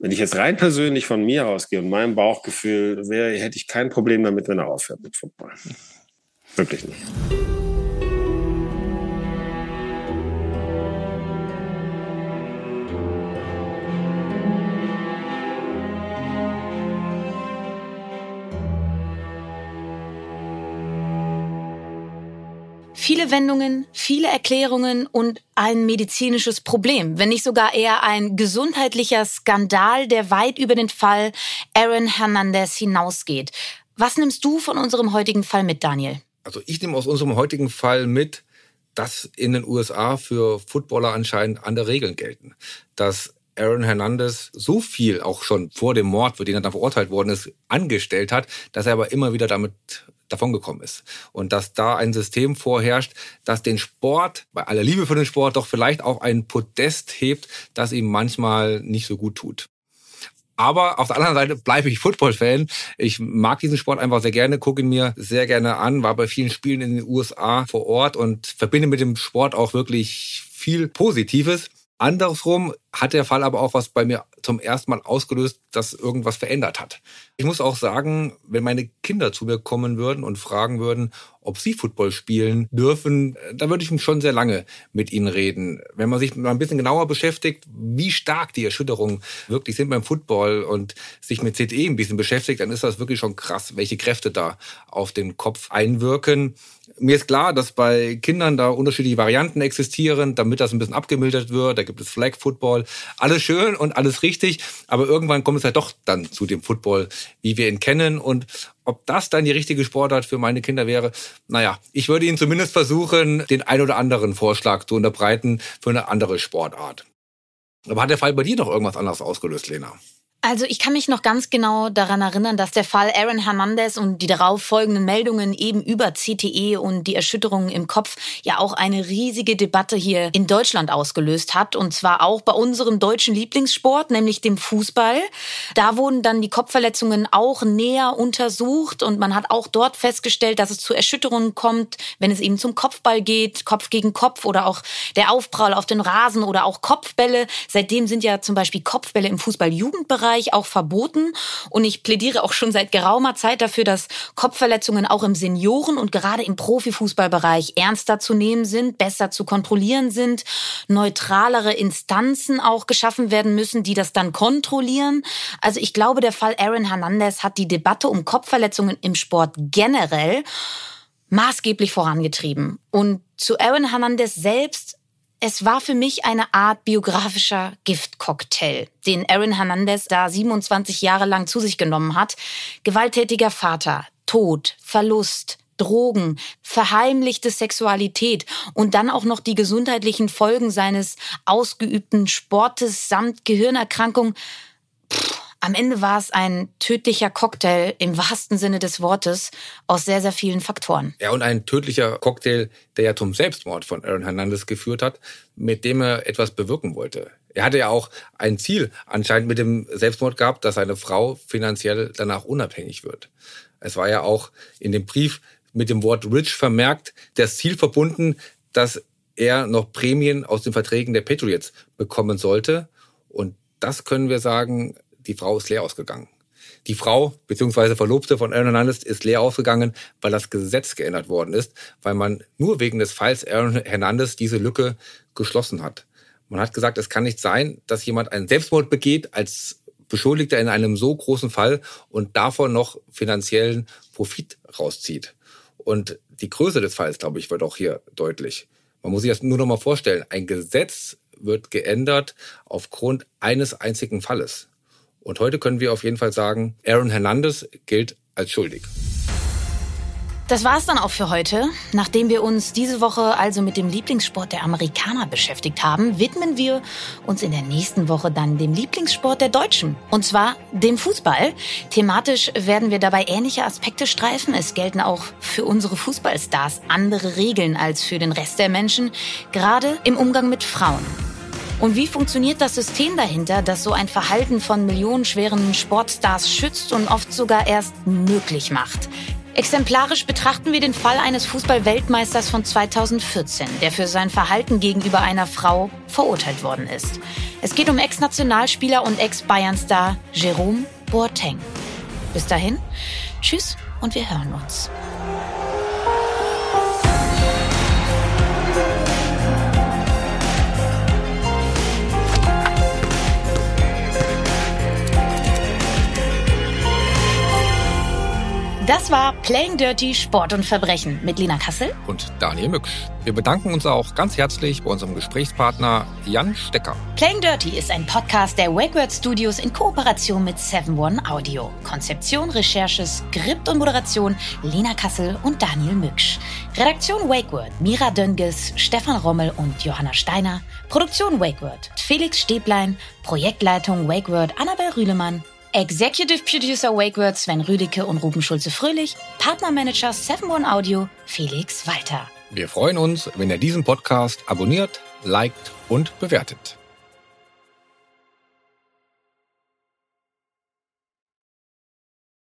wenn ich jetzt rein persönlich von mir ausgehe und meinem Bauchgefühl wäre, hätte ich kein Problem damit, wenn er aufhört mit Football. Wirklich nicht. Viele Wendungen, viele Erklärungen und ein medizinisches Problem, wenn nicht sogar eher ein gesundheitlicher Skandal, der weit über den Fall Aaron Hernandez hinausgeht. Was nimmst du von unserem heutigen Fall mit, Daniel? Also ich nehme aus unserem heutigen Fall mit, dass in den USA für Footballer anscheinend andere Regeln gelten. Dass Aaron Hernandez so viel auch schon vor dem Mord, für den er dann verurteilt worden ist, angestellt hat, dass er aber immer wieder damit davongekommen ist. Und dass da ein System vorherrscht, das den Sport, bei aller Liebe für den Sport, doch vielleicht auch ein Podest hebt, das ihm manchmal nicht so gut tut. Aber auf der anderen Seite bleibe ich Football-Fan. Ich mag diesen Sport einfach sehr gerne, gucke ihn mir sehr gerne an, war bei vielen Spielen in den USA vor Ort und verbinde mit dem Sport auch wirklich viel Positives. Andersrum hat der Fall aber auch was bei mir zum ersten Mal ausgelöst, das irgendwas verändert hat. Ich muss auch sagen, wenn meine Kinder zu mir kommen würden und fragen würden, ob sie Football spielen dürfen, da würde ich schon sehr lange mit ihnen reden. Wenn man sich mal ein bisschen genauer beschäftigt, wie stark die Erschütterungen wirklich sind beim Football und sich mit CTE ein bisschen beschäftigt, dann ist das wirklich schon krass, welche Kräfte da auf den Kopf einwirken. Mir ist klar, dass bei Kindern da unterschiedliche Varianten existieren, damit das ein bisschen abgemildert wird. Da gibt es Flag Football. Alles schön und alles richtig, aber irgendwann kommt es ja doch dann zu dem Football, wie wir ihn kennen. Und ob das dann die richtige Sportart für meine Kinder wäre, naja, ich würde Ihnen zumindest versuchen, den ein oder anderen Vorschlag zu unterbreiten für eine andere Sportart. Aber hat der Fall bei dir noch irgendwas anderes ausgelöst, Lena? Also ich kann mich noch ganz genau daran erinnern, dass der Fall Aaron Hernandez und die darauf folgenden Meldungen eben über CTE und die Erschütterungen im Kopf ja auch eine riesige Debatte hier in Deutschland ausgelöst hat. Und zwar auch bei unserem deutschen Lieblingssport, nämlich dem Fußball. Da wurden dann die Kopfverletzungen auch näher untersucht und man hat auch dort festgestellt, dass es zu Erschütterungen kommt, wenn es eben zum Kopfball geht, Kopf gegen Kopf oder auch der Aufprall auf den Rasen oder auch Kopfbälle. Seitdem sind ja zum Beispiel Kopfbälle im Fußball-Jugendbereich Bereich auch verboten. Und ich plädiere auch schon seit geraumer Zeit dafür, dass Kopfverletzungen auch im Senioren- und gerade im Profifußballbereich ernster zu nehmen sind, besser zu kontrollieren sind, neutralere Instanzen auch geschaffen werden müssen, die das dann kontrollieren. Also ich glaube, der Fall Aaron Hernandez hat die Debatte um Kopfverletzungen im Sport generell maßgeblich vorangetrieben. Und zu Aaron Hernandez selbst es war für mich eine Art biografischer Giftcocktail, den Aaron Hernandez da 27 Jahre lang zu sich genommen hat. Gewalttätiger Vater, Tod, Verlust, Drogen, verheimlichte Sexualität und dann auch noch die gesundheitlichen Folgen seines ausgeübten Sportes samt Gehirnerkrankung. Am Ende war es ein tödlicher Cocktail im wahrsten Sinne des Wortes aus sehr, sehr vielen Faktoren. Ja, und ein tödlicher Cocktail, der ja zum Selbstmord von Aaron Hernandez geführt hat, mit dem er etwas bewirken wollte. Er hatte ja auch ein Ziel anscheinend mit dem Selbstmord gehabt, dass seine Frau finanziell danach unabhängig wird. Es war ja auch in dem Brief mit dem Wort rich vermerkt, das Ziel verbunden, dass er noch Prämien aus den Verträgen der Patriots bekommen sollte. Und das können wir sagen, die Frau ist leer ausgegangen. Die Frau bzw. Verlobte von Aaron Hernandez ist leer ausgegangen, weil das Gesetz geändert worden ist, weil man nur wegen des Falls Aaron Hernandez diese Lücke geschlossen hat. Man hat gesagt, es kann nicht sein, dass jemand einen Selbstmord begeht als Beschuldigter in einem so großen Fall und davon noch finanziellen Profit rauszieht. Und die Größe des Falls, glaube ich, wird auch hier deutlich. Man muss sich das nur noch mal vorstellen. Ein Gesetz wird geändert aufgrund eines einzigen Falles. Und heute können wir auf jeden Fall sagen, Aaron Hernandez gilt als schuldig. Das war's dann auch für heute. Nachdem wir uns diese Woche also mit dem Lieblingssport der Amerikaner beschäftigt haben, widmen wir uns in der nächsten Woche dann dem Lieblingssport der Deutschen. Und zwar dem Fußball. Thematisch werden wir dabei ähnliche Aspekte streifen. Es gelten auch für unsere Fußballstars andere Regeln als für den Rest der Menschen, gerade im Umgang mit Frauen. Und wie funktioniert das System dahinter, das so ein Verhalten von millionenschweren Sportstars schützt und oft sogar erst möglich macht? Exemplarisch betrachten wir den Fall eines Fußball-Weltmeisters von 2014, der für sein Verhalten gegenüber einer Frau verurteilt worden ist. Es geht um Ex-Nationalspieler und Ex-Bayern-Star Jerome Boateng. Bis dahin, tschüss und wir hören uns. Das war Playing Dirty Sport und Verbrechen mit Lena Kassel und Daniel Mücksch. Wir bedanken uns auch ganz herzlich bei unserem Gesprächspartner Jan Stecker. Playing Dirty ist ein Podcast der WakeWord Studios in Kooperation mit 7-One Audio. Konzeption, Recherche, Skript und Moderation Lena Kassel und Daniel Mücksch. Redaktion WakeWord Mira Dönges, Stefan Rommel und Johanna Steiner. Produktion WakeWord Felix Stäblein. Projektleitung WakeWord Annabel Rühlemann. Executive Producer WakeWord Sven Rüdicke und Ruben Schulze-Fröhlich, Partnermanager 7-One Audio Felix Walter. Wir freuen uns, wenn ihr diesen Podcast abonniert, liked und bewertet.